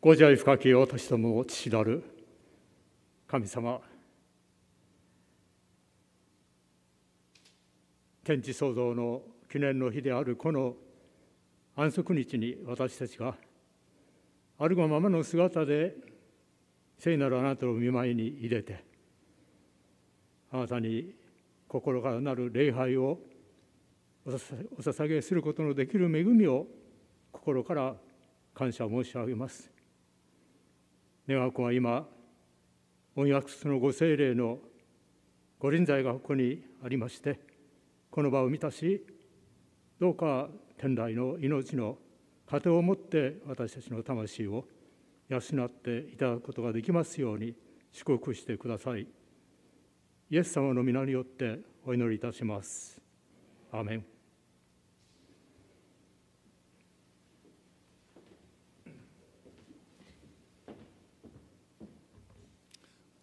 ご自愛深き私どもを父なる神様天地創造の記念の日であるこの安息日に私たちがあるがままの姿で聖なるあなたの見舞いに入れてあなたに心からなる礼拝をお捧げすることのできる恵みを心から感謝申し上げます。願わくは今、御約束のご精霊のご臨在がここにありまして、この場を満たし、どうか天来の命の糧をもって私たちの魂を養っていただくことができますように祝福してください。イエス様の皆によってお祈りいたします。アメン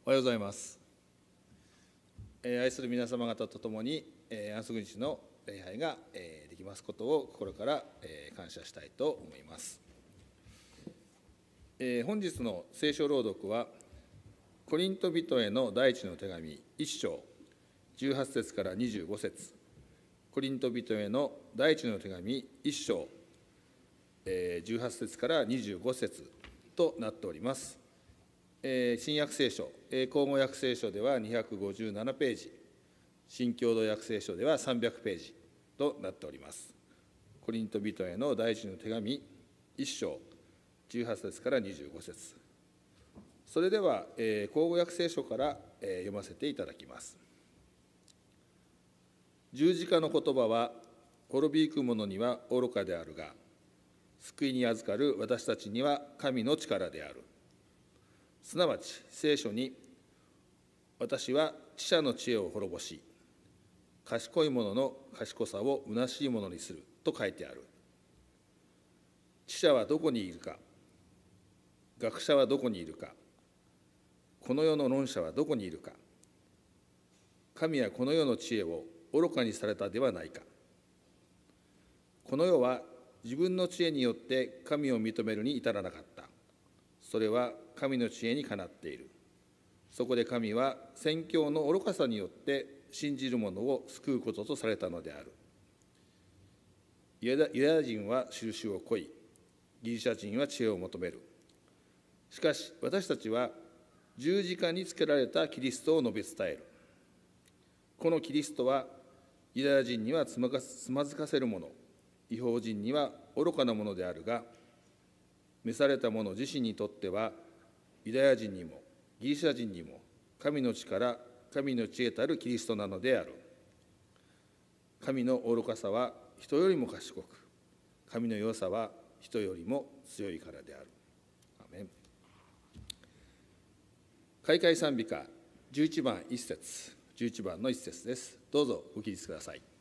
おはようございます。えー、愛する皆様方と共に、えー、安息日の礼拝が、えー、できますことを心から、えー、感謝したいと思います。えー、本日の聖書朗読は、コリント人への第一の手紙1章18節から25節コリント人への第一の手紙1章、え、18節から25節となっております。え、新約聖書、えー、口語訳聖書では257ページ、新共同訳聖書では300ページとなっております。コリント人への第一の手紙1章18節から25節それでは、えー、口語訳聖書から、え、読ませていただきます。十字架の言葉は滅びゆく者には愚かであるが救いに預かる私たちには神の力であるすなわち聖書に私は知者の知恵を滅ぼし賢い者の賢さを虚しいものにすると書いてある。知者はどこにいるか学者はどこにいるかこの世の論者はどこにいるか神はこの世の知恵を愚かにされたではないか。この世は自分の知恵によって神を認めるに至らなかった。それは神の知恵にかなっている。そこで神は宣教の愚かさによって信じる者を救うこととされたのである。ユダヤ人は印を恋い、ギリシャ人は知恵を求める。しかし私たちは十字架につけられたキリストを述べ伝える。このキリストはユダヤ人にはつまずかせるもの、違法人には愚かなものであるが、召された者自身にとってはユダヤ人にもギリシャ人にも神の力神の知恵たるキリストなのである神の愚かさは人よりも賢く神の良さは人よりも強いからである。アメン。開会賛美歌11番1節11番の1節です。どうぞご起立ください。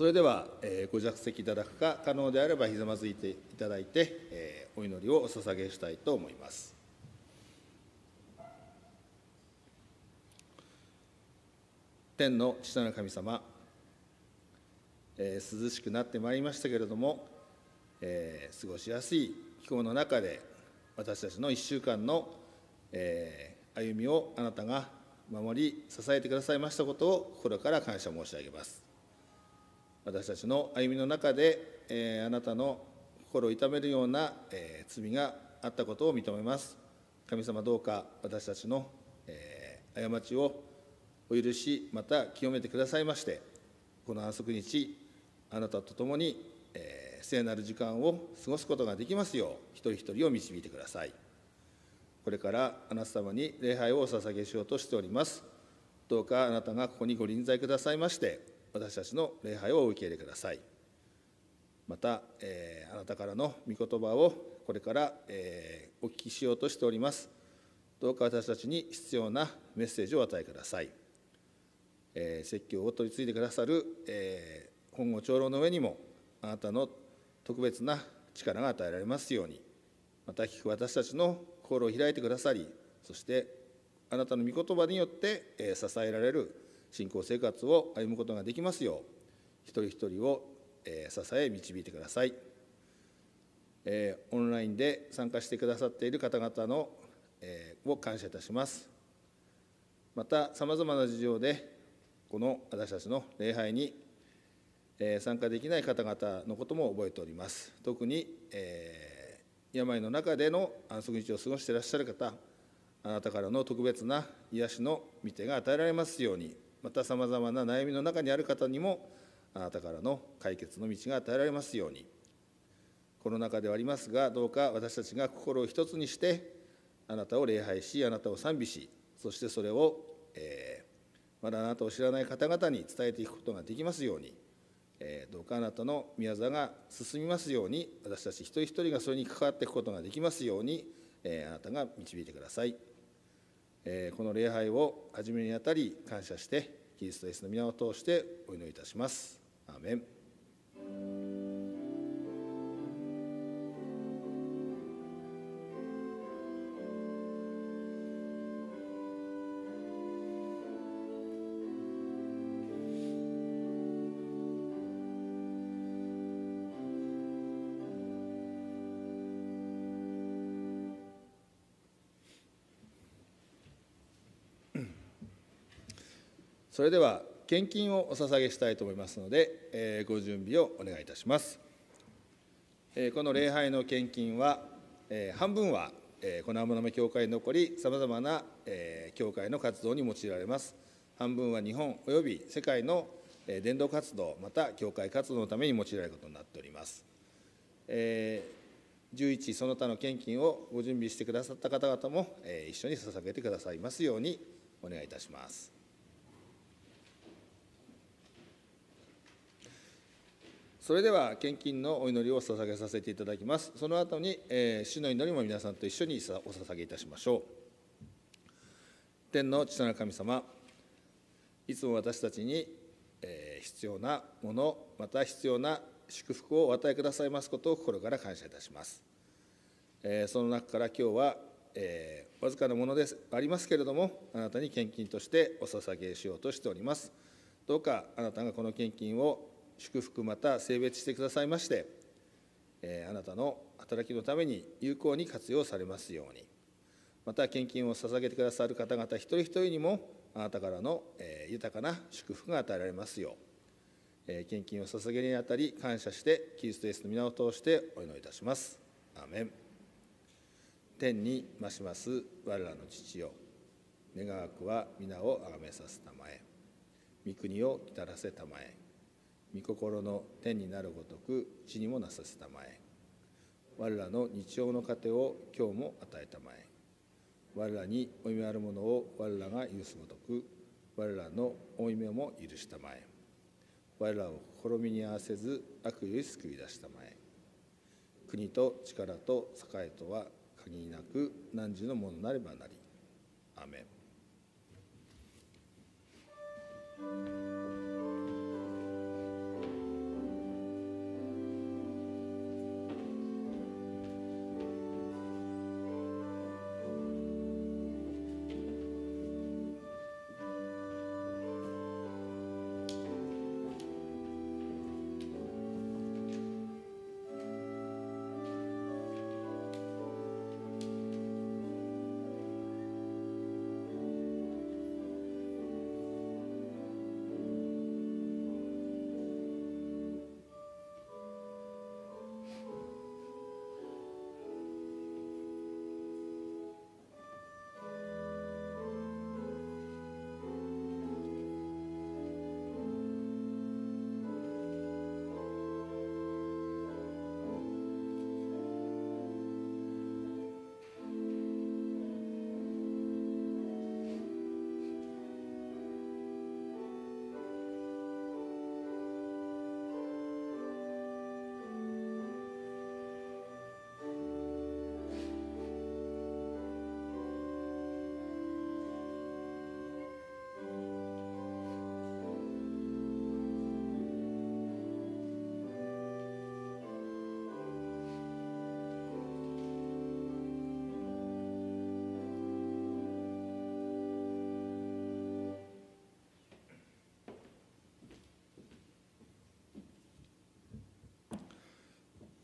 それでは、えー、ご着席いただくか、可能であればひざまずいていただいて、えー、お祈りをお捧げしたいと思います。天の父なる神様、えー、涼しくなってまいりましたけれども、えー、過ごしやすい気候の中で、私たちの1週間の、えー、歩みをあなたが守り、支えてくださいましたことを心から感謝申し上げます。私たちの歩みの中で、えー、あなたの心を痛めるような、えー、罪があったことを認めます。神様どうか私たちの、えー、過ちをお許し、また清めてくださいまして、この安息日、あなたと共に、えー、聖なる時間を過ごすことができますよう、一人一人を導いてください。これからあなた様に礼拝をお捧げしようとしております。どうかあなたがここにご臨在くださいまして、私たちの礼拝をお受け入れください。また、えー、あなたからの御言葉をこれから、えー、お聞きしようとしております。どうか私たちに必要なメッセージを与えください。えー、説教を取り継いでくださる、えー、本郷長老の上にもあなたの特別な力が与えられますようにまた聞く私たちの心を開いてくださりそしてあなたの御言葉によって、え、支えられる信仰生活を歩むことができますよう一人一人を、え、支え導いてください、え、オンラインで参加してくださっている方々の、え、を感謝いたします。またさまざまな事情でこの私たちの礼拝に参加できない方々のことも覚えております。特に、えー、病の中での安息日を過ごしていらっしゃる方、あなたからの特別な癒しの見てが与えられますように、またさまざまな悩みの中にある方にも、あなたからの解決の道が与えられますように、コロナ禍ではありますが、どうか私たちが心を一つにして、あなたを礼拝し、あなたを賛美し、そしてそれを、えーまだあなたを知らない方々に伝えていくことができますように、え、どうかあなたの宮座が進みますように私たち一人一人がそれに関わっていくことができますように、え、あなたが導いてください、え、この礼拝を始めにあたり感謝してキリストイエスの皆を通してお祈りいたします。アーメン。それでは献金をお捧げしたいと思いますので、えー、ご準備をお願いいたします。えー、この礼拝の献金は、えー、半分は、えー、この天沼教会に残り、さまざまな、えー、教会の活動に用いられます。半分は日本および世界の、え、伝道活動、また教会活動のために用いられることになっております。えー11その他の献金をご準備してくださった方々も、えー、一緒に捧げてくださいますようにお願いいたします。それでは献金のお祈りを捧げさせていただきます。その後に、えー、主の祈りも皆さんと一緒にお捧げいたしましょう。天の父なる神様、いつも私たちに、えー、必要なもの、また必要な祝福をお与えくださいますことを心から感謝いたします。えー、その中から今日は、えー、わずかなものですありますけれども、あなたに献金としてお捧げしようとしております。どうかあなたがこの献金を祝福また性別してくださいまして、えあなたの働きのために有効に活用されますように。また献金を捧げてくださる方々一人一人にもあなたからの、え豊かな祝福が与えられますよう、え献金を捧げるにあたり感謝してキリストイエスの皆を通してお祈りいたします。アーメン。天に増します我らの父よ。願わくは皆をあがめさせたまえ。御国を来たらせたまえ。御心の天になるごとく地にもなさせたまえ。我らの日常の糧を今日も与えたまえ。我らに負い目あるものを我らが許すごとく我らの負い目も許したまえ。我らを試みに合わせず悪より救い出したまえ。国と力と栄とは限りなく汝のものなればなり。アメン。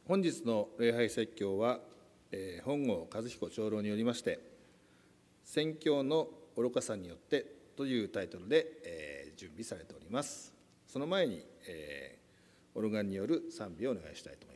本日の礼拝説教は、えー、本郷和彦長老によりまして「宣教の愚かさによって」というタイトルで、えー、準備されております。その前に、えー、オルガンによる賛美をお願いしたいと思います。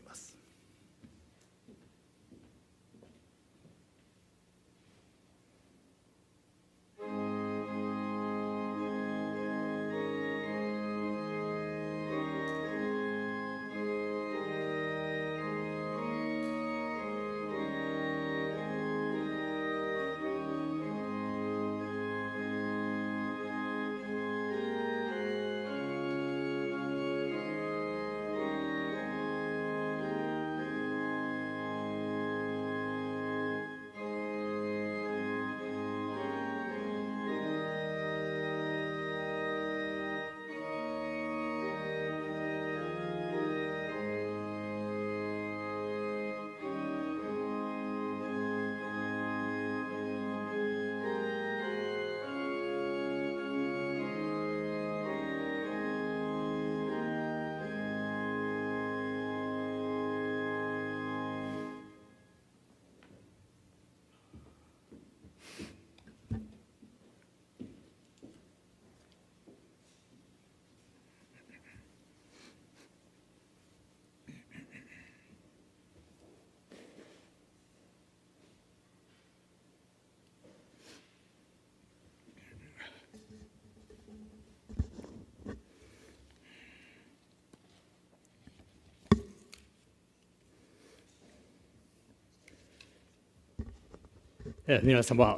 皆様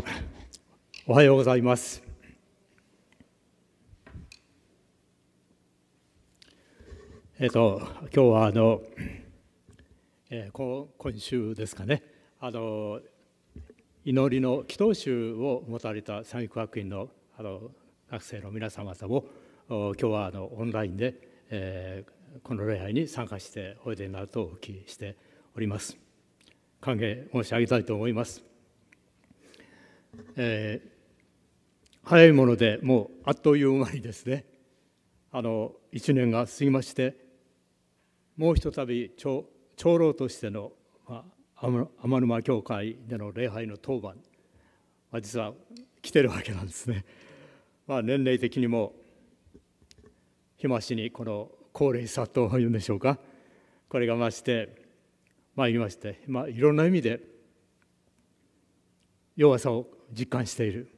おはようございます。えっ、と今日はあの、えー、今週ですかね。あの祈りの祈祷集を持たれた三育学院のあの学生の皆様方も今日はあのオンラインで、えー、この礼拝に参加しておいでになるとお聞きしております。歓迎申し上げたいと思います。えー、早いものでもうあっという間にですねあの1年が過ぎましてもうひとたび長長老としての、まあ、天沼教会での礼拝の当番、まあ、実は来てるわけなんですね。まあ、年齢的にも日増しにこの高齢さというんでしょうかこれが増してまいりまして、まあ、いろんな意味で弱さを実感している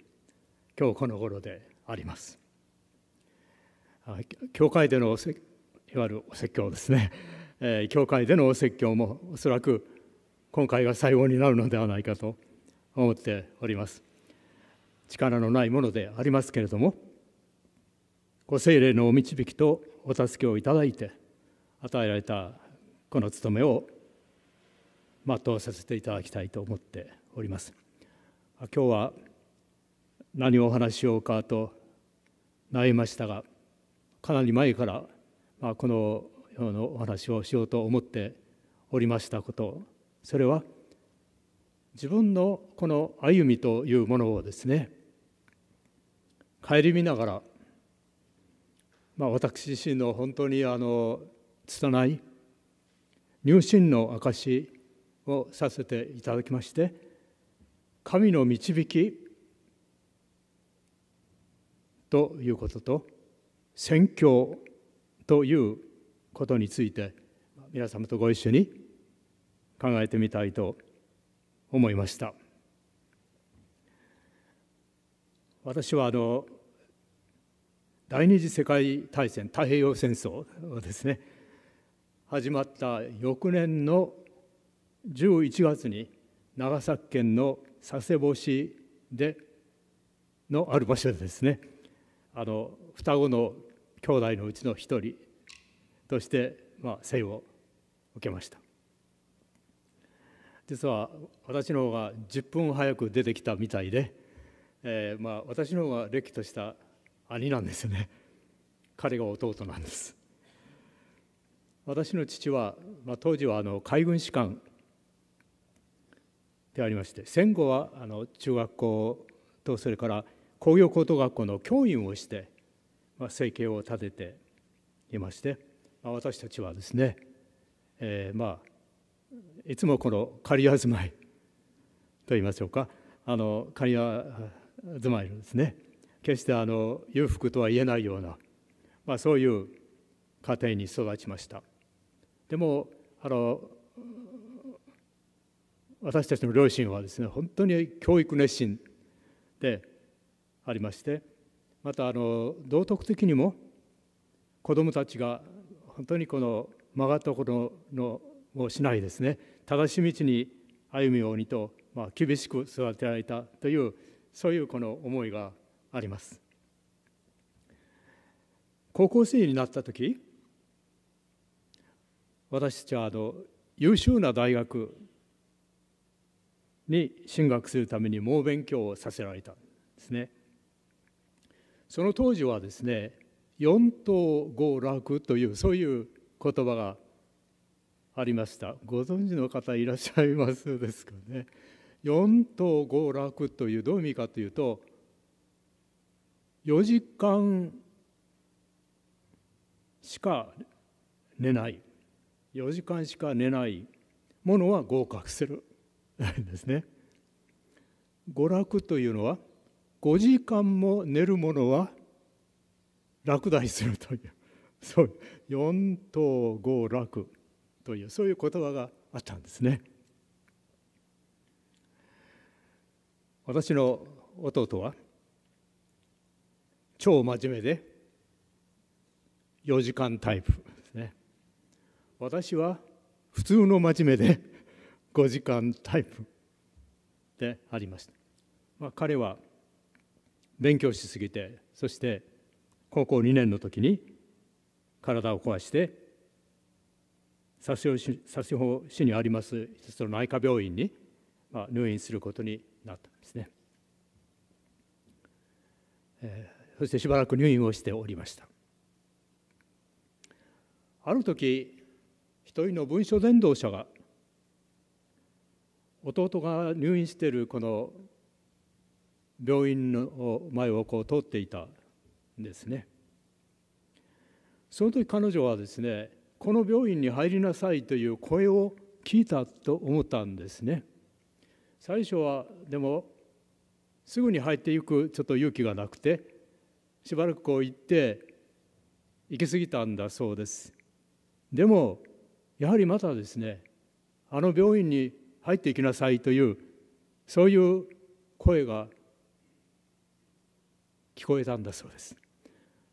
今日この頃であります。教会でのいわゆるお説教ですね、えー、教会でのお説教もおそらく今回が最後になるのではないかと思っております。力のないものでありますけれどもご精霊のお導きとお助けをいただいて与えられたこの務めを全うさせていただきたいと思っております。今日は何をお話ししようかと悩みましたがかなり前から、ま、このようなお話をしようと思っておりましたこと。それは自分のこの歩みというものをですね顧みながら、まあ、私自身の本当にあの拙い入信の証をさせていただきまして神の導きということと宣教ということについて皆様とご一緒に考えてみたいと思いました。私はあの第二次世界大戦太平洋戦争ですね始まった翌年の11月に長崎県の佐世保市でのある場所でですね。あの双子の兄弟のうちの一人として、まあ、生を受けました。実は私の方が10分早く出てきたみたいで、えー、まあ、私の方が歴とした兄なんですよね。彼が弟なんです。私の父は、まあ、当時はあの海軍士官でありまして戦後はあの中学校とそれから工業高等学校の教員をして、まあ、生計を立てていまして、まあ、私たちはですね、えー、まあいつもこの仮住まい と言いましょうかあの仮住まいのですね決してあの裕福とは言えないような、まあ、そういう家庭に育ちました。でもあの私たちの両親はですね本当に教育熱心でありましてまたあの道徳的にも子どもたちが本当にこの曲がったことのをしないですね正しい道に歩むようにと、まあ、厳しく育てられたというそういうこの思いがあります。高校生になった時私たちはあの優秀な大学に進学するために猛勉強をさせられたんですね。その当時はですね四等五楽というそういう言葉がありました。ご存知の方いらっしゃいますですかね。四等五楽というどういう意味かというと4時間しか寝ない。4時間しか寝ないものは合格する。ですね。娯楽というのは5時間も寝るものは落第するというそう四等五楽というそういう言葉があったんですね。私の弟は超真面目で4時間タイプですね。私は普通の真面目で5時間タイプでありました、まあ、彼は勉強しすぎてそして高校2年の時に体を壊して佐世保市にあります。一つの内科病院にまあ入院することになったんですね、えー、そしてしばらく入院をしておりました。ある時一人の文書伝道者が弟が入院しているこの病院の前をこう通っていたんですね。その時彼女はですねこの病院に入りなさいという声を聞いたと思ったんですね。最初はでもすぐに入っていくちょっと勇気がなくてしばらくこう行って行き過ぎたんだそうです。でもやはりまたですねあの病院に入っていきなさいというそういう声が聞こえたんだそうです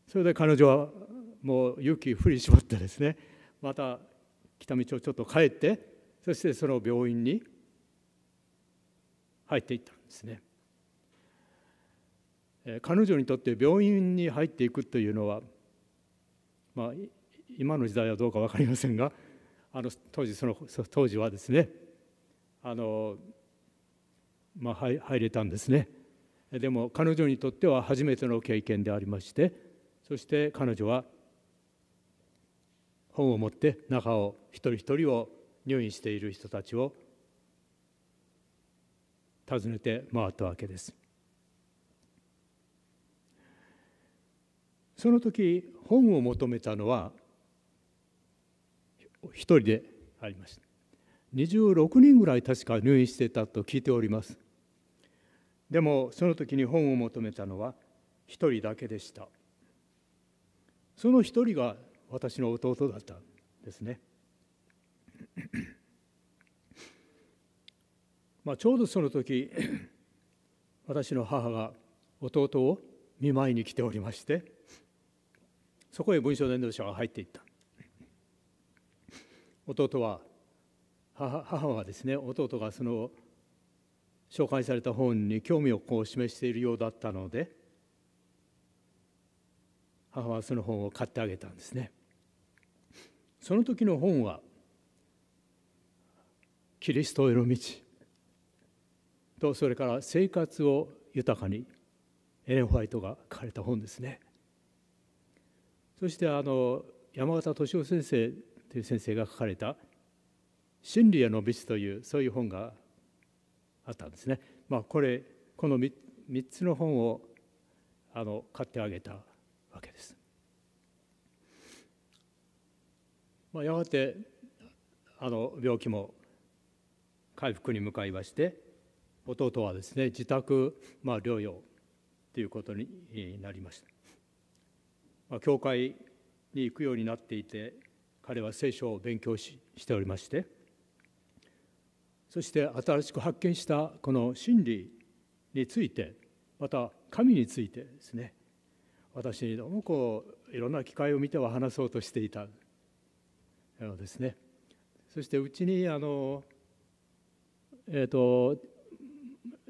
それで彼女はもう勇気振り絞ってですねまた来た道をちょっと帰ってそしてその病院に入っていったんですね。彼女にとって病院に入っていくというのは、まあ、今の時代はどうか分かりませんがあの当時その当時はですねあの、まあ、入れたんですね。でも彼女にとっては初めての経験でありましてそして彼女は本を持って中を一人一人を入院している人たちを訪ねて回ったわけです。その時本を求めたのは一人でありました。26人ぐらい確か入院してたと聞いております。でもその時に本を求めたのは一人だけでした。その一人が私の弟だったんですね。まあ、ちょうどその時 私の母が弟を見舞いに来ておりましてそこへ文章伝道者が入っていった。弟は母はですね弟がその紹介された本に興味をこう示しているようだったので母はその本を買ってあげたんですねその時の本は「キリストへの道」とそれから「生活を豊かに」エレン・ホワイトが書かれた本ですね。そしてあの山形敏夫先生という先生が書かれた「真理への道」というそういう本があったんですね。まあ、これこの 3, 3つの本をあの買ってあげたわけです。まあ、やがてあの病気も回復に向かいまして弟はですね自宅、まあ、療養ということになりました、まあ、教会に行くようになっていて彼は聖書を勉強ししておりましてそして新しく発見したこの真理についてまた神についてですね。私にどうもこういろんな機会を見ては話そうとしていたのですね。そしてうちにあのえっ、ー、と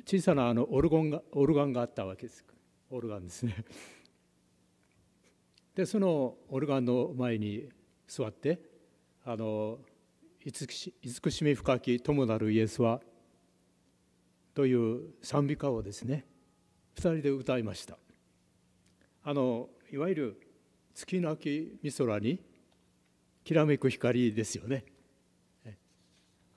小さなあのオルゴンがオルガンがあったわけです。オルガンですね。でそのオルガンの前に座ってあの慈しみ深き友なるイエスはという賛美歌をですね2人で歌いました。あのいわゆる月なき美空にきらめく光ですよね。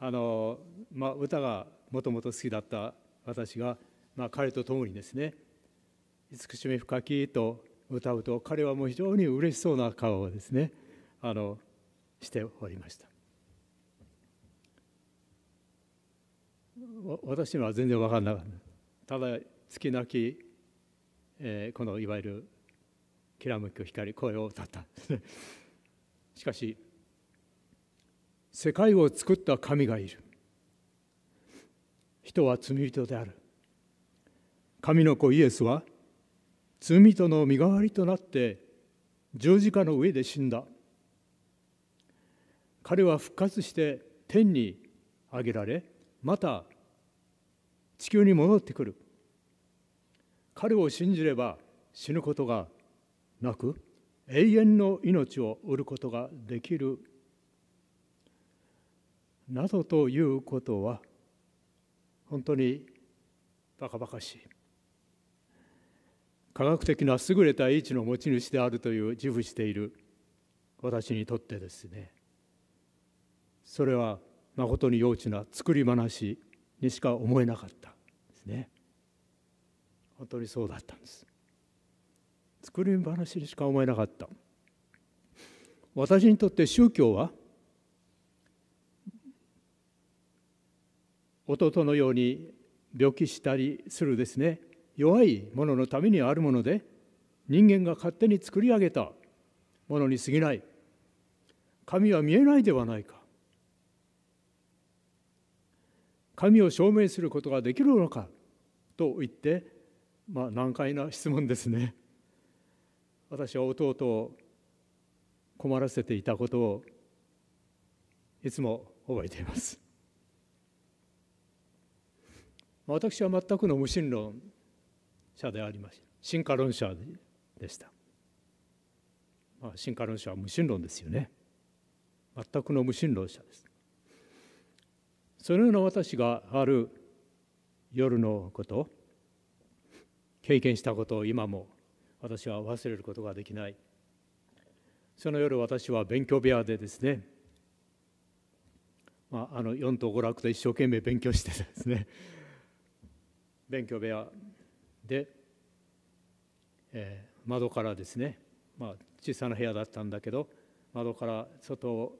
あの、まあ、歌がもともと好きだった私が、まあ、彼と共にですね「慈しみ深き」と歌うと彼はもう非常に嬉しそうな顔をですねあのしておりました。私には全然分からなかった。ただ月なき、えー、このいわゆるきらめく光声を歌った。しかし世界を作った神がいる。人は罪人である。神の子イエスは罪人の身代わりとなって十字架の上で死んだ。彼は復活して天に上げられまた地球に戻ってくる。彼を信じれば死ぬことがなく永遠の命を得ることができる。などということは本当にバカバカしい。科学的な優れた英知の持ち主であるという自負している。私にとってですね。それはまことに幼稚な作り話にしか思えなかった。ですね。本当にそうだったんです。作り話にしか思えなかった。私にとって宗教は弟のように病気したりするですね。弱いもののためにあるもので人間が勝手に作り上げたものに過ぎない。神は見えないではないか。神を証明することができるのか。と言って、まあ、難解な質問ですね。私は弟を困らせていたことをいつも覚えています。私は全くの無神論者でありました。進化論者でした、まあ、進化論者は無神論ですよね。全くの無神論者です。そのような私がある夜のこと経験したことを今も私は忘れることができない。その夜私は勉強部屋でですね、まあ、あの四等五楽で一生懸命勉強してですね 勉強部屋で、えー、窓からですね、まあ、小さな部屋だったんだけど窓から外を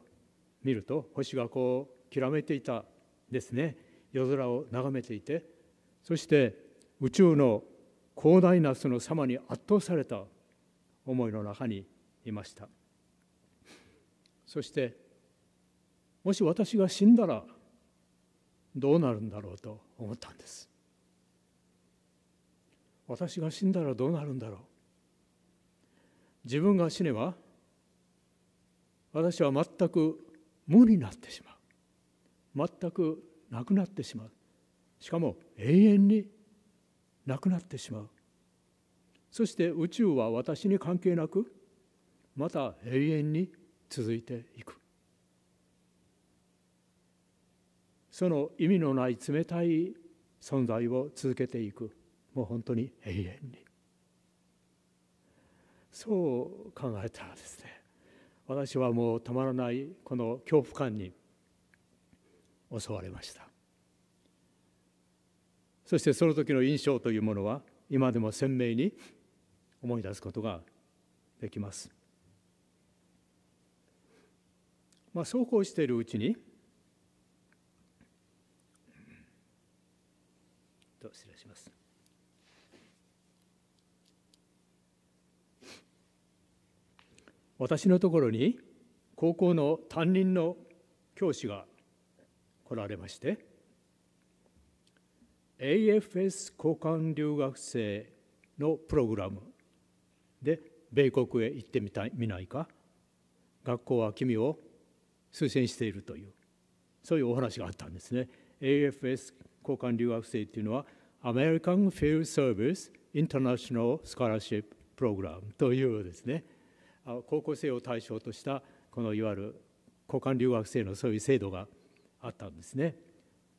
見ると星がこうきらめていたですね夜空を眺めていてそして宇宙の広大なその様に圧倒された思いの中にいました。そしてもし私が死んだらどうなるんだろうと思ったんです。私が死んだらどうなるんだろう。自分が死ねば私は全く無になってしまう。全くなくなってしまう。しかも永遠になくなってしまう。そして宇宙は私に関係なくまた永遠に続いていく。その意味のない冷たい存在を続けていく。もう本当に永遠に。そう考えたらですね私はもうたまらないこの恐怖感に襲われました。そしてその時の印象というものは今でも鮮明に思い出すことができますまあそうこうしているうちに失礼します。私のところに高校の担任の教師が来られまして AFS 交換留学生のプログラムで米国へ行ってみたいみないか？学校は君を推薦しているというそういうお話があったんですね。AFS 交換留学生というのは American Field Service International Scholarship Program というですね。高校生を対象としたこのいわゆる交換留学生のそういう制度があったんですね。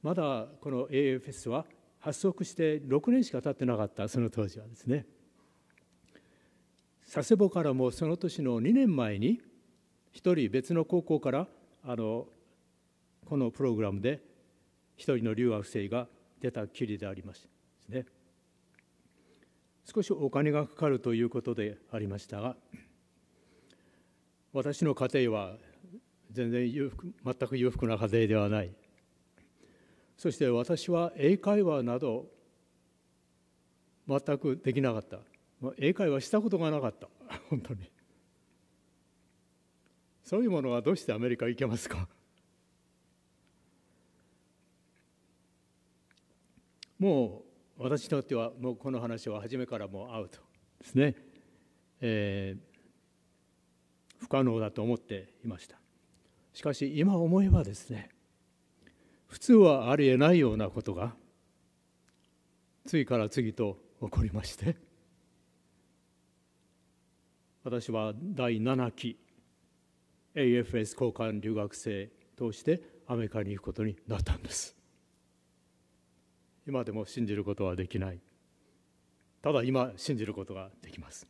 まだこの AFS は発足して6年しか経ってなかったその当時はですね。佐世保からもその年の2年前に一人別の高校からあのこのプログラムで一人の留学生が出たきりでありましたね。少しお金がかかるということでありましたが私の家庭は全然裕福全く裕福な家庭ではない。そして私は英会話など全くできなかった。英会話したことがなかった。本当に。そういうものはどうしてアメリカ行けますか？もう私にとってはもうこの話は初めからもうアウトですね、えー、不可能だと思っていました。しかし今思えばですね普通はありえないようなことが次から次と起こりまして。私は第7期 AFS 交換留学生としてアメリカに行くことになったんです。今でも信じることはできない。ただ今信じることができます。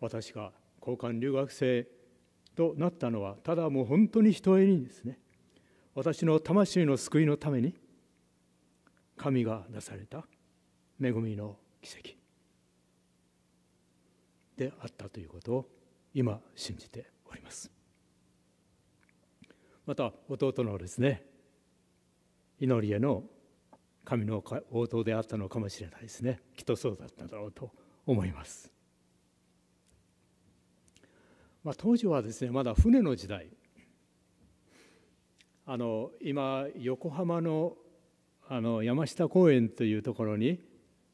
私が交換留学生となったのはただもう本当にひとえにですね。私の魂の救いのために神がなされた恵みの奇跡。であったということを今信じております。また弟のですね祈りへの神の応答であったのかもしれないですね。きっとそうだっただろうと思います。まあ、当時はですねまだ船の時代あの今横浜のあの山下公園というところに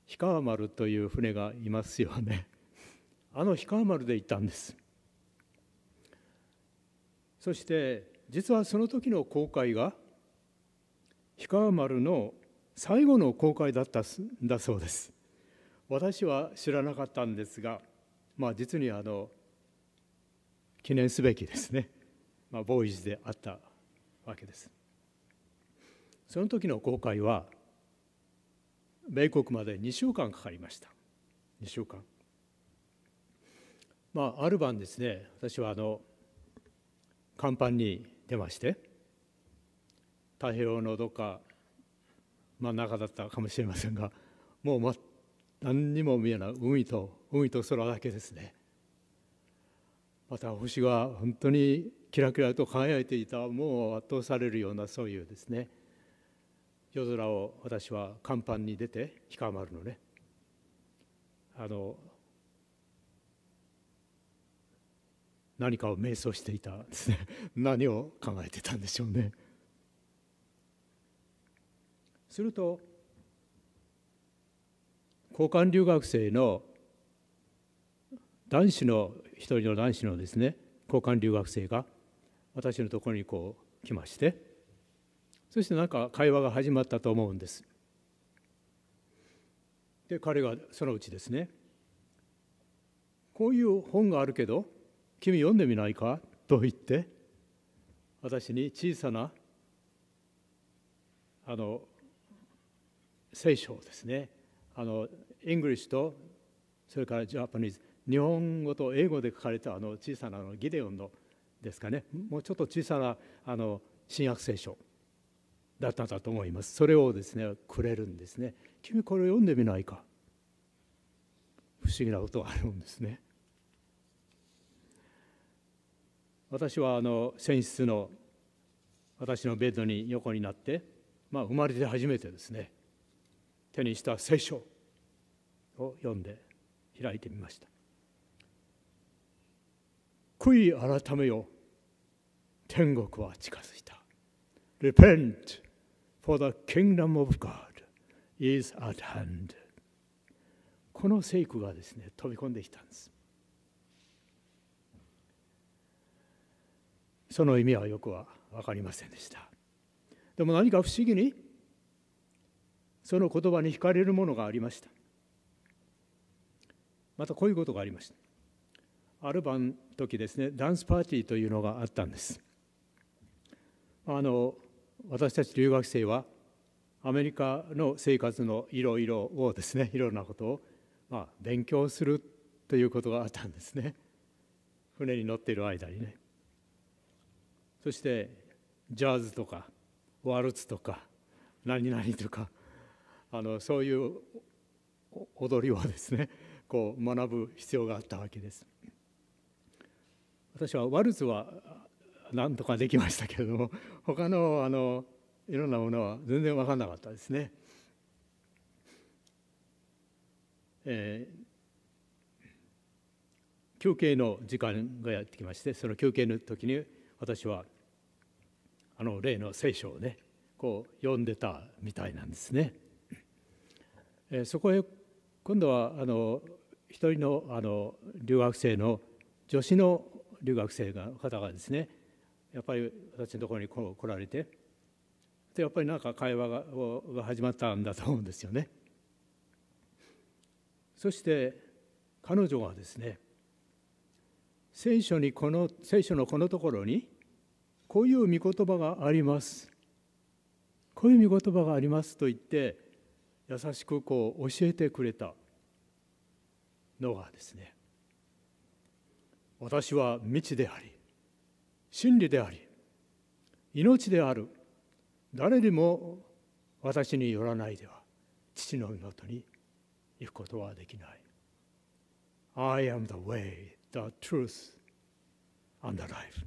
氷川丸という船がいますよね。あの氷川丸で行ったんです。そして実はその時の航海が氷川丸の最後の航海だったんだそうです。私は知らなかったんですがまあ実にあの記念すべきですね、まあ、ボーイズであったわけです。その時の公開は米国まで2週間かかりました。2週間。まあある晩ですね私はあの甲板に出まして太平洋のどっか真ん中だったかもしれませんがもう、ま、何にも見えない海と海と空だけですね。また星が本当にキラキラと輝いていたもう圧倒されるようなそういうですね。夜空を私は甲板に出て氷川丸のね。あの何かを瞑想していたですね。何を考えてたんでしょうね。すると交換留学生の男子の一人の男子のですね交換留学生が私のところにこう来ましてそしてなんか会話が始まったと思うんです。で彼がそのうちですねこういう本があるけど君読んでみないか？と言って私に小さなあの聖書ですねあの English とそれから Japanese 日本語と英語で書かれたあの小さなあのギデオンのですかね。もうちょっと小さなあの新約聖書だったんだと思います。それをですねくれるんですね。君これ読んでみないか。不思議なことがあるんですね。私はあの船室の私のベッドに横になって、まあ、生まれて初めてですね手にした聖書を読んで開いてみました。悔い改めよ天国は近づいた。Repent for the kingdom of God is at hand. この聖句がですね飛び込んできたんです。その意味はよくは分かりませんでした。でも何か不思議にその言葉に惹かれるものがありました。またこういうことがありました。ある晩時ですねダンスパーティーというのがあったんです。あの私たち留学生はアメリカの生活のいろいろをですねいろんなことをまあ勉強するということがあったんですね。船に乗っている間にね。そしてジャズとかワルツとか何々とかあのそういう踊りをですねこう学ぶ必要があったわけです。私はワルツは何とかできましたけれども 他のあのいろんなものは全然分かんなかったですね。えー、休憩の時間がやってきましてその休憩の時に私はあの例の聖書をねこう読んでたみたいなんですね。えー、そこへ今度はあの一人のあの留学生の女子の留学生の方がですねやっぱり私のところに来られてでやっぱりなんか会話がが始まったんだと思うんですよね。そして彼女はですね聖書にこの聖書のこのところにこういう御言葉がありますこういう御言葉がありますと言って優しくこう教えてくれたのがですね私は道であり真理であり命である誰にも私によらないでは父の身元に行くことはできない I am the way, the truth, and the life.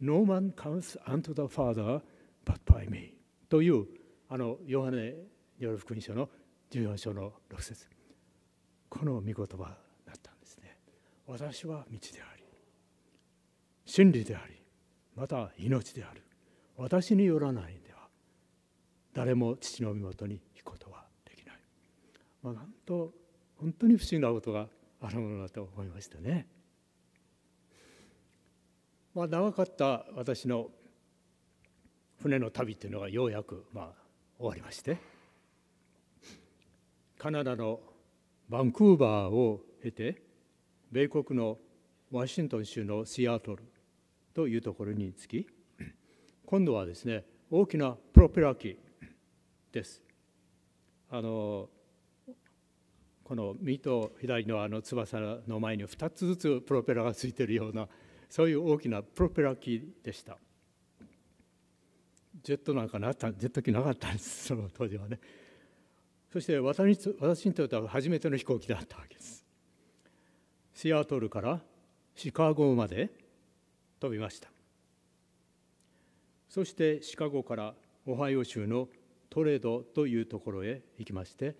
No man comes unto the Father but by me. というあのヨハネによる福音書の14章の6節この御言葉だったんですね。私は道であり真理でありまた命である。私によらないでは。誰も父の身元に行くことはできない、まあ、なんと本当に不思議なことがあるものだと思いましたね。まあ、長かった私の船の旅というのがようやくまあ終わりまして。カナダのバンクーバーを経て米国のワシントン州のシアトルというところに着き今度はですね大きなプロペラ機です。あのこの右と左のあの翼の前に2つずつプロペラがついているようなそういう大きなプロペラ機でした。ジェットなんかなったジェット機なかったんです。その当時はね。そして私にとっては初めての飛行機だったわけです。シアトルからシカゴまで飛びました。そしてシカゴからオハイオ州のトレードというところへ行きまして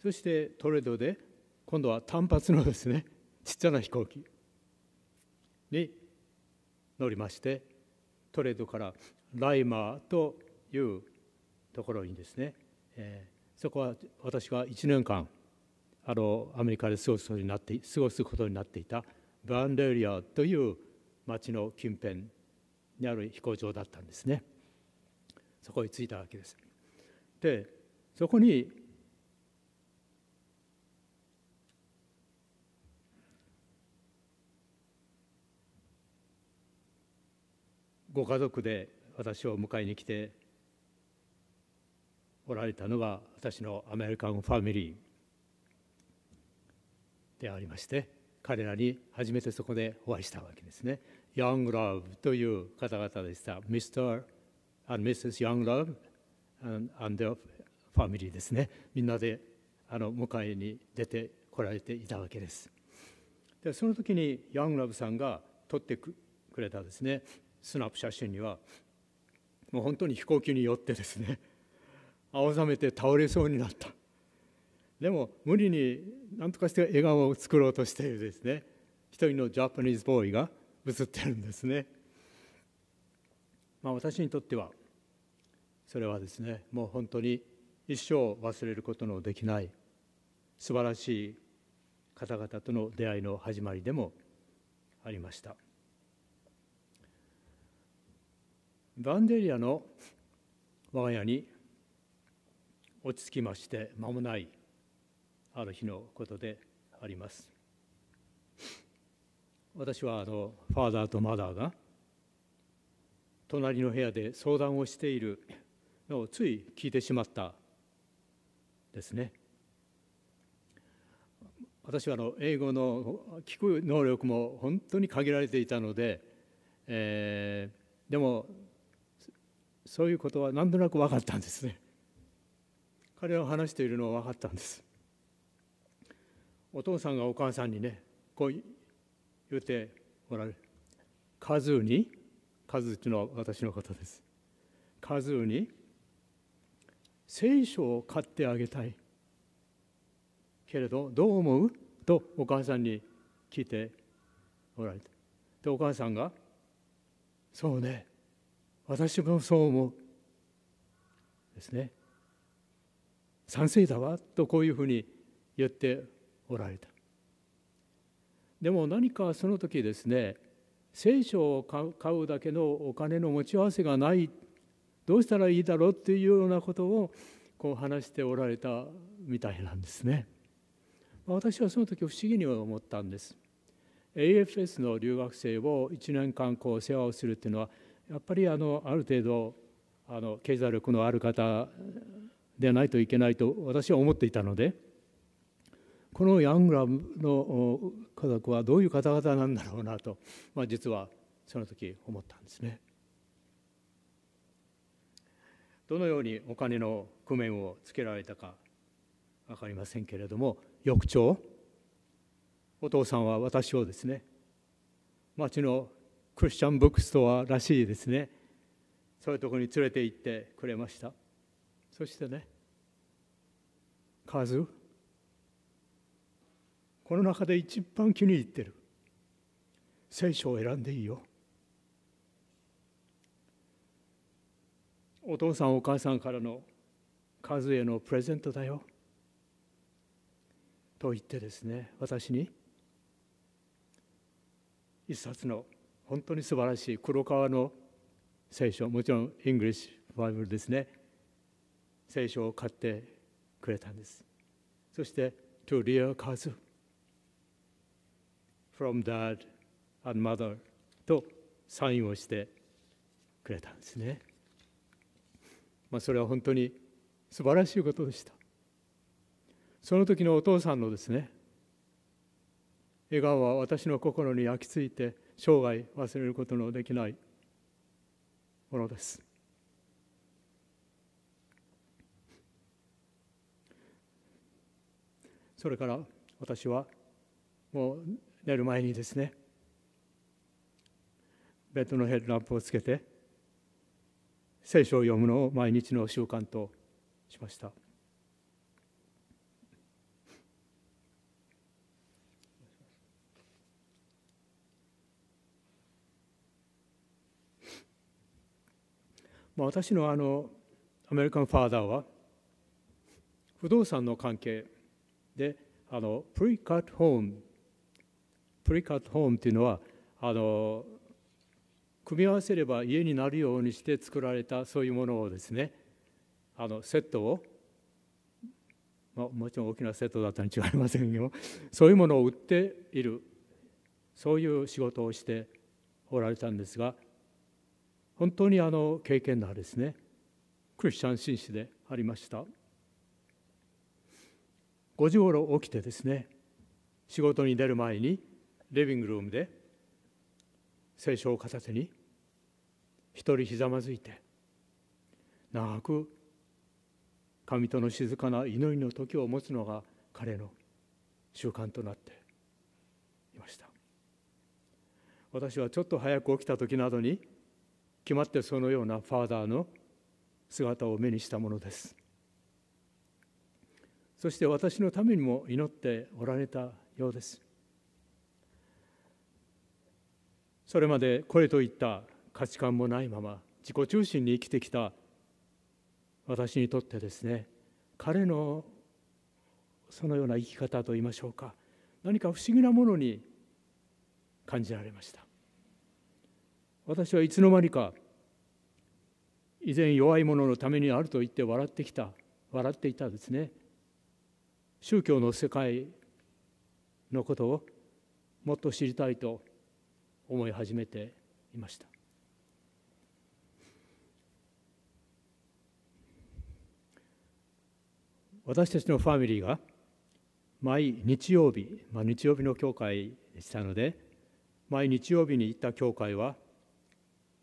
そしてトレードで今度は単発のですねちっちゃな飛行機に乗りましてトレードからライマーというところにですね、えー、そこは私が1年間あのアメリカで過ごすことになって過ごすことになっていたバンデリアという町の近辺にある飛行場だったんですねそこに着いたわけですでそこにご家族で私を迎えに来ておられたのが私のアメリカンファミリーでありまして彼らに初めてそこでお会いしたわけですね。Young Love という方々でした。Mr. and Mrs. Young Love and, and their family ですね。みんなであの迎えに出てこられていたわけです。でその時に Young Love さんが撮ってくれたですねスナップ写真にはもう本当に飛行機によってですね青ざめて倒れそうになったでも無理に何とかして笑顔を作ろうとしているですね一人のジャパニーズボーイが映ってるんですね。まあ、私にとってはそれはですねもう本当に一生忘れることのできない素晴らしい方々との出会いの始まりでもありました。バンデリアの我が家に落ち着きまして間もないある日のことであります。私はあのファーダーとマダーが隣の部屋で相談をしているのをつい聞いてしまったですね。私はあの英語の聞く能力も本当に限られていたので、えー、でもそういうことは何となく分かったんですね彼は話しているのは分かったんですお父さんがお母さんにねこう言っておられる。カズーにカズーっていうのは私のことです。カズーに聖書を買ってあげたい。けれどどう思う？とお母さんに聞いておられたでお母さんがそうね。私もそう思う。ですね。賛成だわ。とこういうふうに言っておられた。でも何かその時ですね聖書を買うだけのお金の持ち合わせがないどうしたらいいだろうっていうようなことをこう話しておられたみたいなんですね。私はその時不思議に思ったんです。AFS の留学生を1年間こう世話をするっていうのはやっぱりあのある程度あの経済力のある方でないといけないと私は思っていたのでこのヤングラムの家族はどういう方々なんだろうなと、まあ、実はその時思ったんですね。どのようにお金の工面をつけられたか分かりませんけれども翌朝お父さんは私をですね町のクリスチャンブックストアらしいですねそういうところに連れて行ってくれましたそしてねカズこの中で一番気に入ってる。聖書を選んでいいよ。お父さんお母さんからのカズへのプレゼントだよ。と言ってですね私に一冊の本当に素晴らしい黒革の聖書もちろん English Bible ですね聖書を買ってくれたんです。そして To dear Kazu from dad and mother とサインをしてくれたんですね、まあ、それは本当に素晴らしいことでしたその時のお父さんのですね笑顔は私の心に焼き付いて生涯忘れることのできないものです。それから私はもう寝る前にですねベッドのヘッドランプをつけて聖書を読むのを毎日の習慣としました。まあ、私のあのアメリカンファーダーは不動産の関係であのプリカットホームプリカットホームっていうのはあの組み合わせれば家になるようにして作られたそういうものをですねあのセットを、まあ、もちろん大きなセットだったに違いませんよそういうものを売っているそういう仕事をしておられたんですが本当にあの経験のあるですねクリスチャン紳士でありました。5時ごろ起きてですね仕事に出る前にリビングルームで聖書を片手に一人ひざまずいて長く神との静かな祈りの時を持つのが彼の習慣となっていました。私はちょっと早く起きた時などに決まってそのようなファーダーの姿を目にしたものです。そして私のためにも祈っておられたようです。それまでこれといった価値観もないまま自己中心に生きてきた私にとってですね彼のそのような生き方といいましょうか何か不思議なものに感じられました。私はいつの間にか以前弱い者のためにあると言って笑ってきた笑っていたですね宗教の世界のことをもっと知りたいと思い始めていました私たちのファミリーが毎日曜日、まあ、日曜日の教会でしたので毎日曜日に行った教会は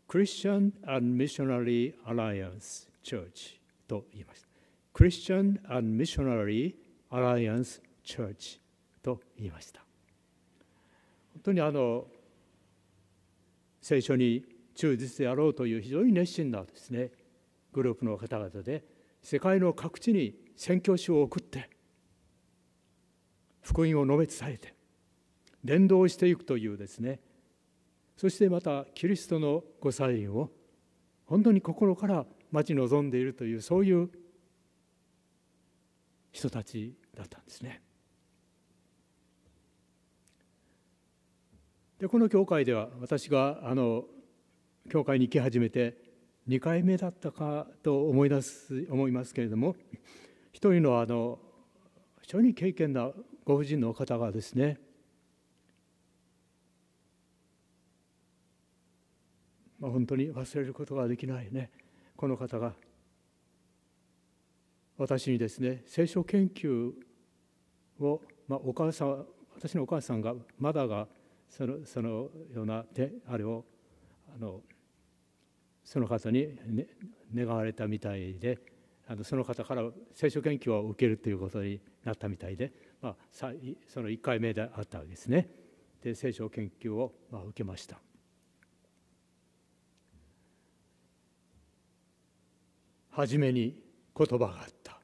Christian and Missionary Alliance Church と言いました Christian and Missionary Alliance Church と言いました本当にあの聖書に忠実であろうという非常に熱心なですねグループの方々で世界の各地に宣教師を送って福音を述べ伝えて伝道していくというですねそしてまたキリストのごサインを本当に心から待ち望んでいるというそういう人たちだったんですね。でこの教会では私があの教会に行き始めて2回目だったかと思い出す思いますけれども一人のあの非常に敬虔なご婦人の方がですねまあ、本当に忘れることができないねこの方が私にですね聖書研究を、まあ、お母さん私のお母さんがマダがそのそのような手あれをあのその方に、ね、願われたみたいであのその方から聖書研究を受けるということになったみたいで、まあ、その1回目であったわけですね。で聖書研究を、まあ、受けました。初めに言葉があった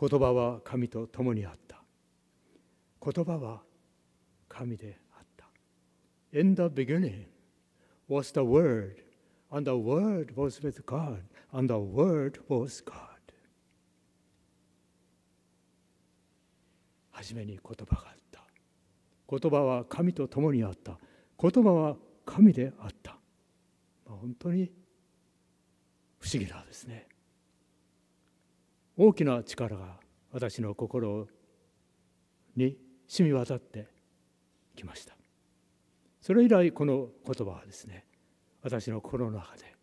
言葉は神と共にあった言葉は神であった In the beginning was the word and the word was with God and the word was God 初めに言葉があった言葉は神と共にあった言葉は神であったまあ本当に不思議なですね大きな力が私の心に染み渡ってきました。それ以来この言葉はですね私の心の中で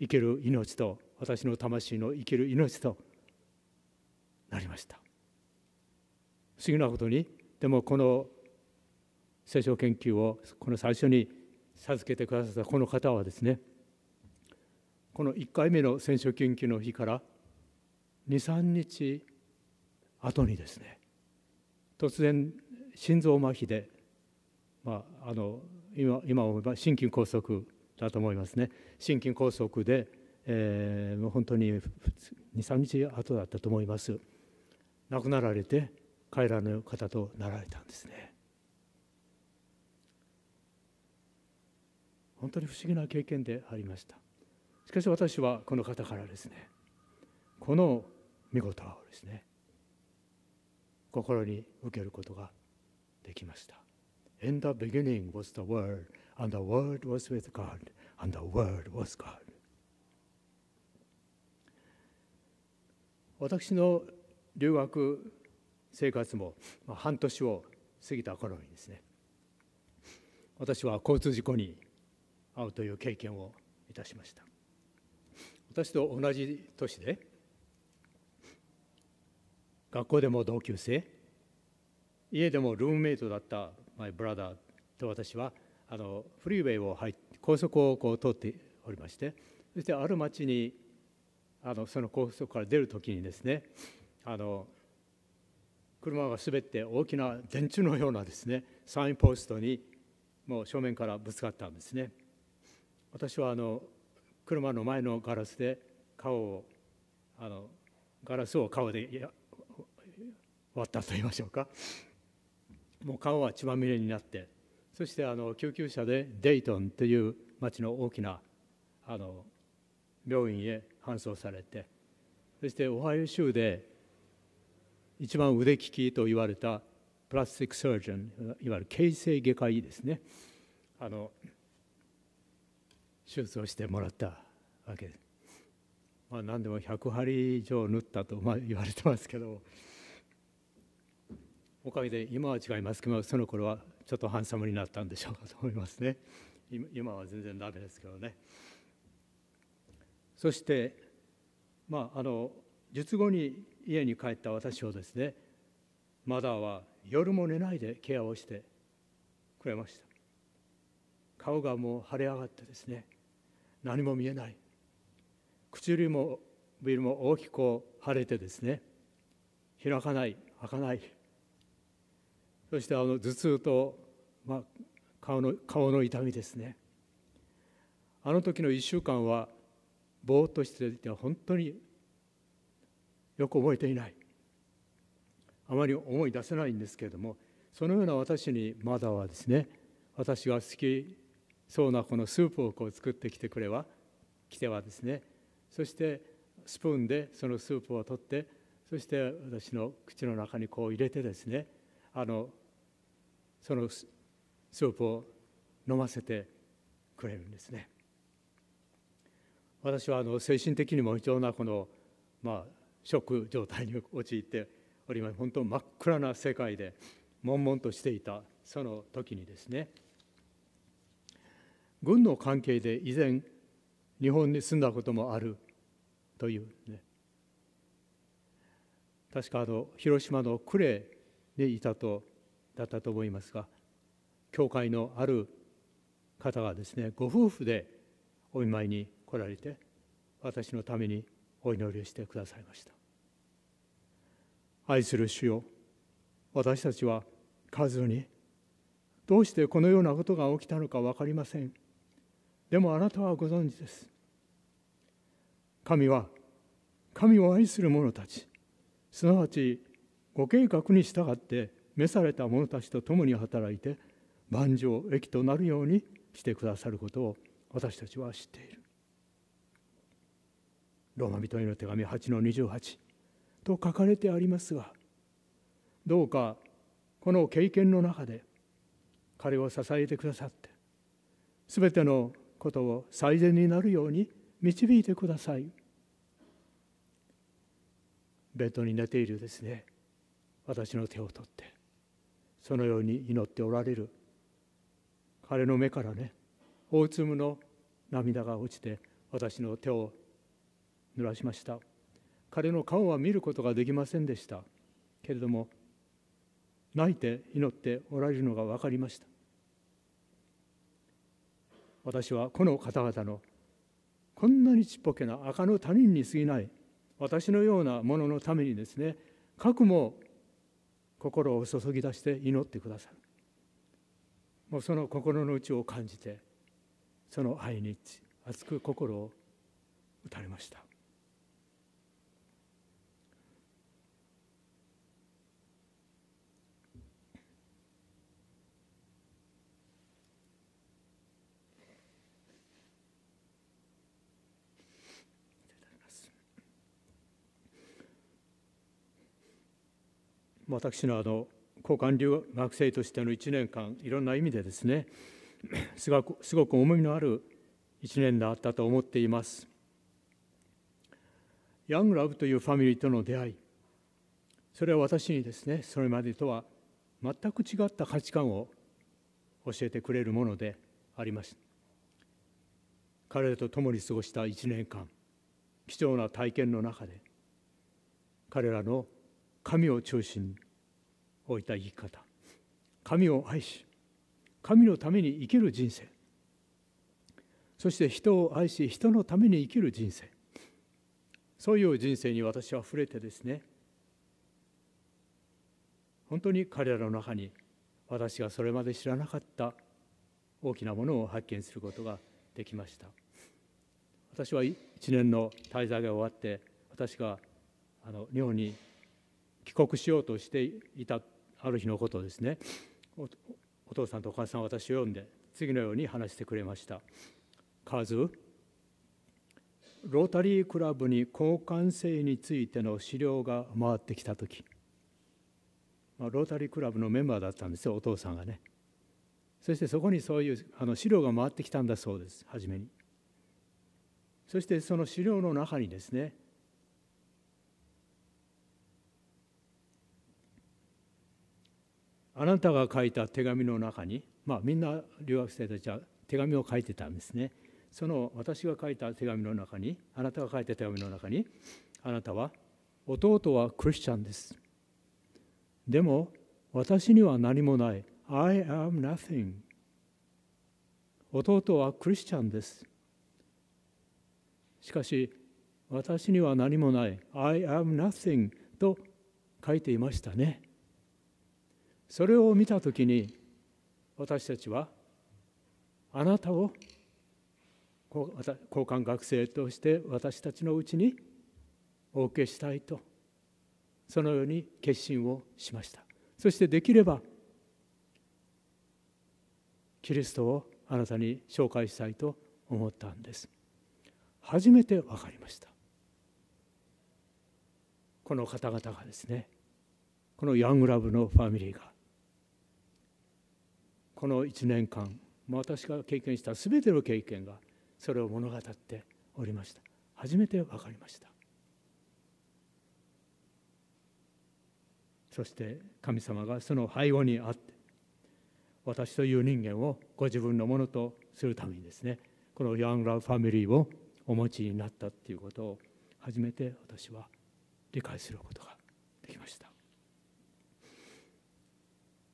生ける命と私の魂の生ける命となりました。不思議なことにでもこの聖書研究をこの最初に授けてくださったこの方はですねこの1回目の戦勝研究の日から23日後にですね突然心臓麻痺で、まあ、あの今今思えば心筋梗塞だと思いますね。心筋梗塞で、えー、もう本当に23日後だったと思います。亡くなられて帰らぬ方となられたんですね。本当に不思議な経験でありました。しかし私はこの方からですねこの見事をですね心に受けることができました。In the beginning was the Word, and the Word was with God, and the Word was God. 私の留学生活も半年を過ぎた頃にですね私は交通事故に遭うという経験をいたしました私と同じ年で学校でも同級生家でもルームメイトだったマイブラダーと私はあのフリーウェイを入って高速をこう通っておりましてそしてある町にあのその高速から出る時にですねあの車が滑って大きな電柱のようなですねサインポストにもう正面からぶつかったんですね。私はあの車の前のガラスで顔をあのガラスを顔で割ったと言いましょうか。もう顔は血まみれになってそしてあの救急車でデイトンという町の大きなあの病院へ搬送されてそしてオハイオ州で一番腕利きと言われたプラスティック・サージョンいわゆる形成外科医ですねあの手術をしてもらったわけです。まあ、何でも100針以上縫ったとまあ言われてますけどおかげで今は違いますけどその頃はちょっとハンサムになったんでしょうかと思いますね。今は全然ダメですけどね。そしてまああの術後に家に帰った私をですねマダーは夜も寝ないでケアをしてくれました。顔がもう腫れ上がってですね何も見えない。唇もビルも大きく腫れてですね開かない開かない。そしてあの頭痛と、まあ、顔の顔の痛みですね。あの時の1週間はぼーっとしていて本当によく覚えていない。あまり思い出せないんですけれどもそのような私にまだはですね私が好きそうなこのスープをこう作ってきてくれは来てはですねそしてスプーンでそのスープを取ってそして私の口の中にこう入れてですねあのそのスープを飲ませてくれるんですね。私はあの精神的にも非常なこの、まあ、ショック状態に陥っております。本当真っ暗な世界で悶々としていたその時にですね。軍の関係で以前日本に住んだこともあるというね。確かあの広島の呉にいたとだったと思いますが教会のある方がですねご夫婦でお見舞いに来られて私のためにお祈りをしてくださいました。愛する主よ私たちは数にどうしてこのようなことが起きたのか分かりません。でもあなたはご存知です。神は神を愛する者たちすなわちご計画に従って召された者たちと共に働いて万丈益となるようにしてくださることを私たちは知っている。ローマ人への手紙8の28と書かれてありますがどうかこの経験の中で彼を支えてくださって全てのことを最善になるように導いてくださいベッドに寝ているですね私の手を取ってそのように祈っておられる。彼の目からね大粒の涙が落ちて私の手を濡らしました。彼の顔は見ることができませんでした。けれども泣いて祈っておられるのが分かりました。私はこの方々のこんなにちっぽけな赤の他人に過ぎない私のようなもののためにですね核も心を注ぎ出して祈ってくださる。もうその心の内を感じてその愛に熱く心を打たれました。私のあの交換留学生としての1年間いろんな意味でですね すごくすごく重みのある1年であったと思っています。ヤングラブというファミリーとの出会いそれは私にですねそれまでとは全く違った価値観を教えてくれるものでありました彼らと共に過ごした1年間貴重な体験の中で彼らの神を中心に置いた生き方。神を愛し神のために生きる人生。そして人を愛し人のために生きる人生。そういう人生に私は触れてですね本当に彼らの中に私がそれまで知らなかった大きなものを発見することができました。私は1年の滞在が終わって私があの日本に帰国しようとしていたある日のことですね。おお父さんとお母さんは私を呼んで次のように話してくれました「カズロータリークラブに交換性についての資料が回ってきた時、まあ、ロータリークラブのメンバーだったんですよお父さんがね。そしてそこにそういうあの資料が回ってきたんだそうです初めに。そしてその資料の中にですねあなたが書いた手紙の中にまあみんな留学生たちは手紙を書いてたんですね。その私が書いた手紙の中にあなたが書いた手紙の中にあなたは弟はクリスチャンです。でも私には何もない。I am nothing 弟はクリスチャンです。しかし私には何もない。I am nothing と書いていましたね。それを見たときに私たちはあなたを交換学生として私たちのうちにお受けしたいとそのように決心をしました。そしてできればキリストをあなたに紹介したいと思ったんです。初めて分かりました。この方々がですねこのヤングラブのファミリーがこの1年間私が経験した全ての経験がそれを物語っておりました。初めて分かりました。そして神様がその背後にあって私という人間をご自分のものとするためにですねこのヤングラブファミリーをお持ちになったっていうことを初めて私は理解することができました。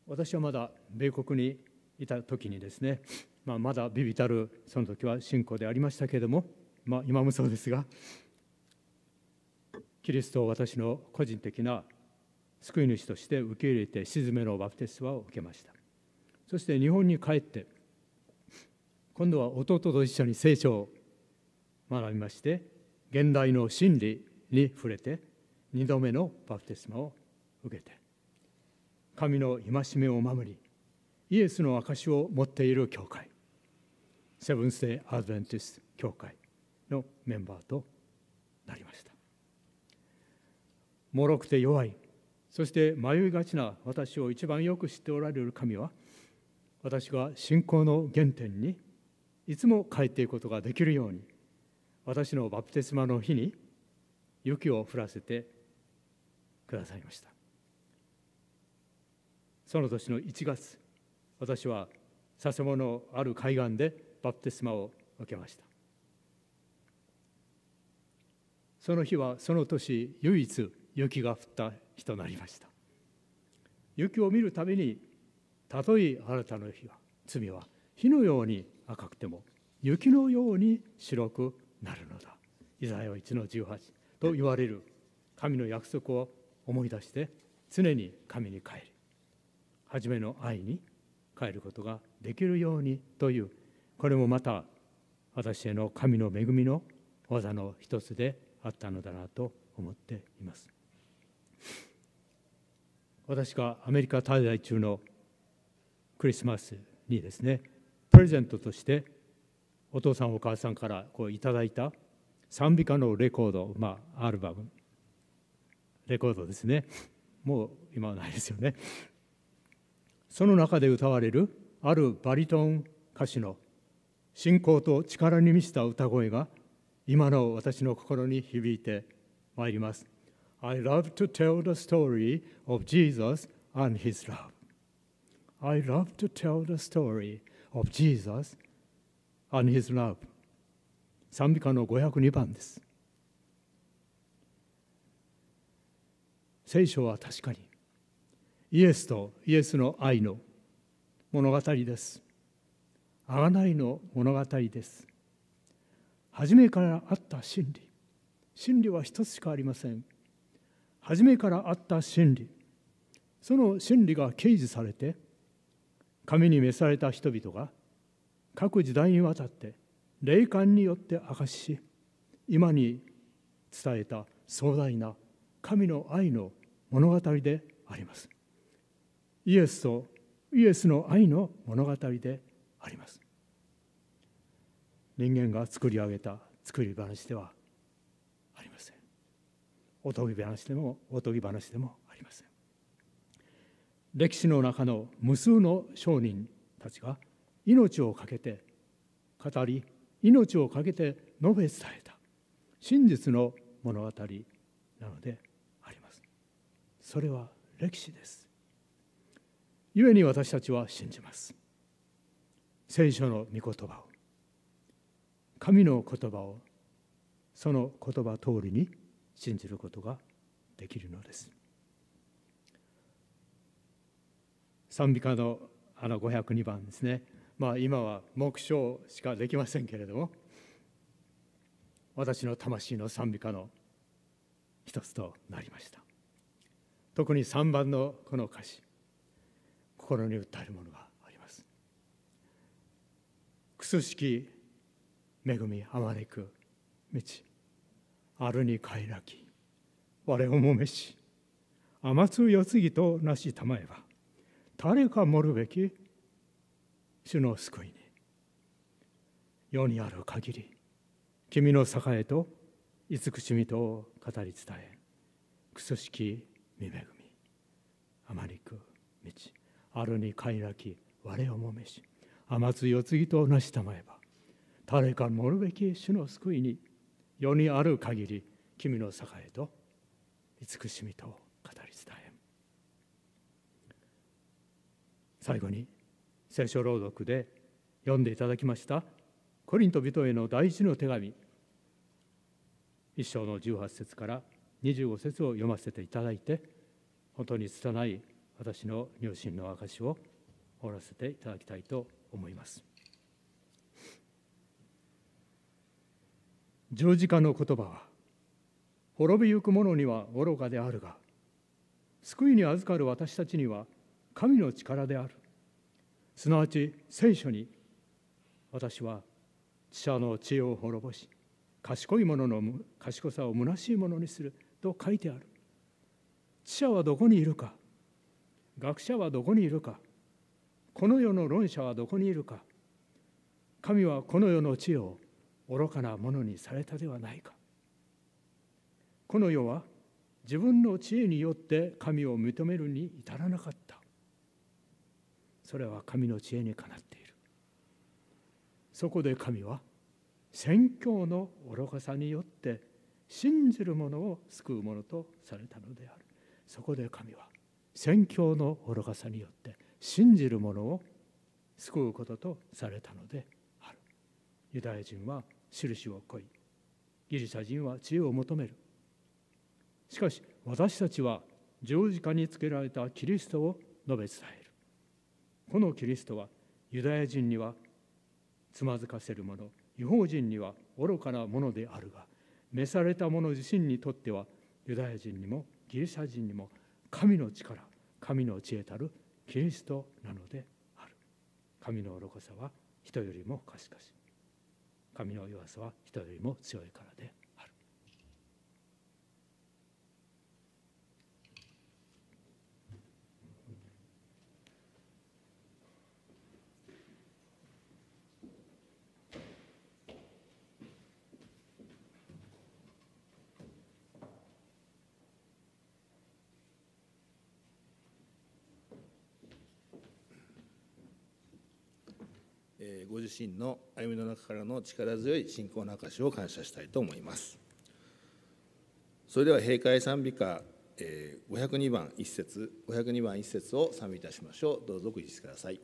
私はまだ米国にいた時にですねまあ、まだビビたるその時は信仰でありましたけれども、まあ、今もそうですがキリストを私の個人的な救い主として受け入れて沈めのバプテスマを受けました。そして日本に帰って今度は弟と一緒に聖書を学びまして現代の真理に触れて2度目のバプテスマを受けて神の戒めを守りイエスの証を持っている教会。セブンス・デイ・アドベンティス教会のメンバーとなりました。脆くて弱い。そして迷いがちな私を一番よく知っておられる神は私が信仰の原点にいつも帰っていくことができるように私のバプテスマの日に雪を降らせてくださいました。その年の1月私は佐世保のある海岸でバプテスマを受けました。その日はその年唯一雪が降った日となりました。雪を見るたびにたとえあなたの日は罪は火のように赤くても雪のように白くなるのだ。イザヤ1の18と言われる神の約束を思い出して常に神に帰り初めの愛に帰ることができるようにというこれもまた私への神の恵みの技の一つであったのだなと思っています。私がアメリカ滞在中のクリスマスにですねプレゼントとしてお父さんお母さんからこういただいた賛美歌のレコード、まあ、アルバム。レコードですね。もう今はないですよね。その中で歌われるあるバリトン歌手の信仰と力に満ちた歌声が今の私の心に響いてまいります。I love to tell the story of Jesus and his love. I love to tell the story of Jesus and his love. 賛美歌の502番です。聖書は確かにイエスとイエスの愛の物語です。贖いの物語です。初めからあった真理。真理は一つしかありません。初めからあった真理。その真理が掲示されて神に召された人々が各時代にわたって霊感によって明かしし今に伝えた壮大な神の愛の物語であります。イエスとイエスの愛の物語であります。人間が作り上げた作り話ではありません。おとぎ話でもおとぎ話でもありません。歴史の中の無数の商人たちが命を懸けて語り命を懸けて述べ伝えた。真実の物語なのであります。それは歴史です。故に私たちは信じます。聖書の御言葉を神の言葉をその言葉通りに信じることができるのです。賛美歌のあの502番ですね。まあ今は目標しかできませんけれども私の魂の賛美歌の一つとなりました。特に3番のこの歌詞。心に訴えるものがあります。くすしき恵みあまねく道あるに帰らき我をもめし天津世継ぎとなしたまえば誰か盛るべき主の救いに。世にある限り君の栄えと慈しみと語り伝えくすしき見恵みあまりく道あるに快楽我をもめし天津世継ぎとなしたまえば誰か盛るべき主の救いに世にある限り君の栄えと慈しみと語り伝え。最後に聖書朗読で読んでいただきましたコリント人への第一の手紙。一章の18節から25節を読ませていただいて本当に拙い私の入信の証を終わらせていただきたいと思います。十字架の言葉は滅びゆく者には愚かであるが救いに預かる私たちには神の力である。すなわち聖書に私は知者の知恵を滅ぼし賢い者の賢さを虚しいものにすると書いてある。知者はどこにいるか学者はどこにいるか。この世の論者はどこにいるか。神はこの世の知恵を愚かなものにされたではないか。この世は自分の知恵によって神を認めるに至らなかった。それは神の知恵にかなっている。そこで神は宣教の愚かさによって信じる者を救うものとされたのである。そこで神は宣教の愚かさによって信じる者を救うこととされたのである。ユダヤ人は印を恋ギリシャ人は知恵を求める。しかし私たちは十字架につけられたキリストを述べ伝える。このキリストはユダヤ人にはつまずかせるもの違法人には愚かなものであるが召された者自身にとってはユダヤ人にもギリシャ人にも神の力神の知恵たるキリストなのである。神の愚かさは人よりも賢し神の弱さは人よりも強いからでご自身の歩みの中からの力強い信仰の証を感謝したいと思います。それでは閉会賛美歌502番1節502番1節を賛美いたしましょう。どうぞご一致ください。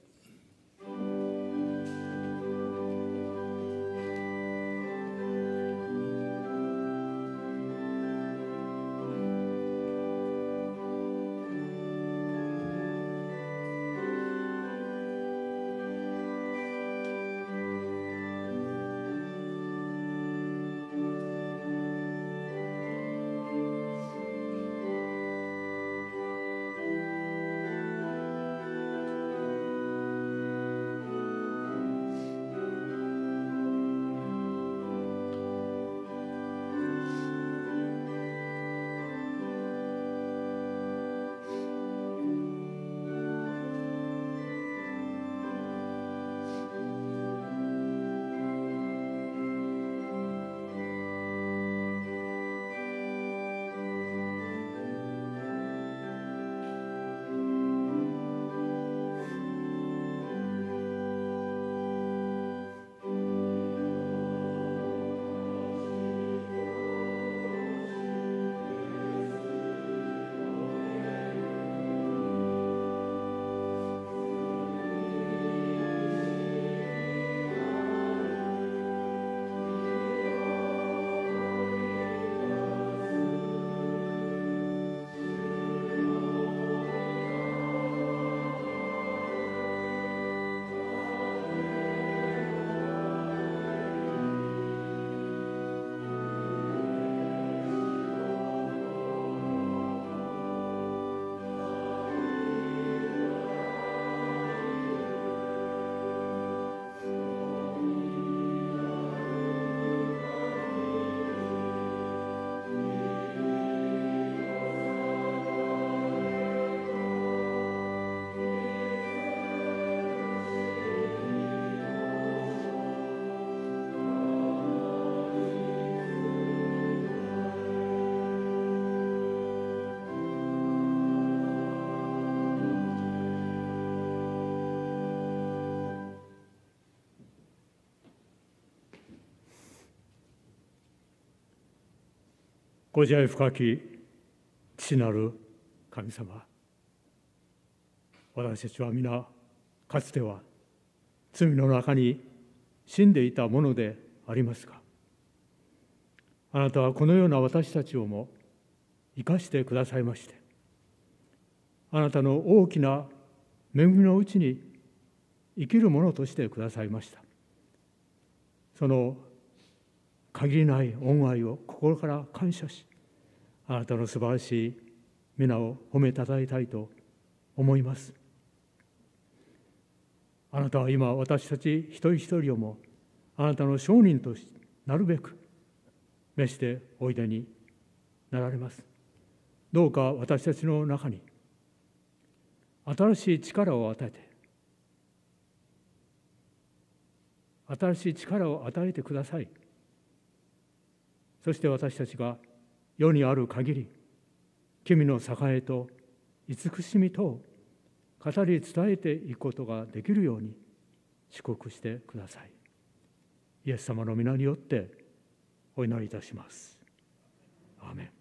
ご自愛深き父なる神様。私たちは皆かつては罪の中に死んでいたものでありますがあなたはこのような私たちをも生かしてくださいましてあなたの大きな恵みのうちに生きるものとしてくださいました。その限りない恩愛を心から感謝しあなたの素晴らしい皆を褒めたたえたいと思います。あなたは今私たち一人一人をもあなたの証人となるべく召しておいでになられます。どうか私たちの中に新しい力を与えて新しい力を与えてください。そして私たちが世にある限り君の栄えと慈しみとを語り伝えていくことができるように祝福してくださいイエス様の皆によってお祈りいたします。アーメン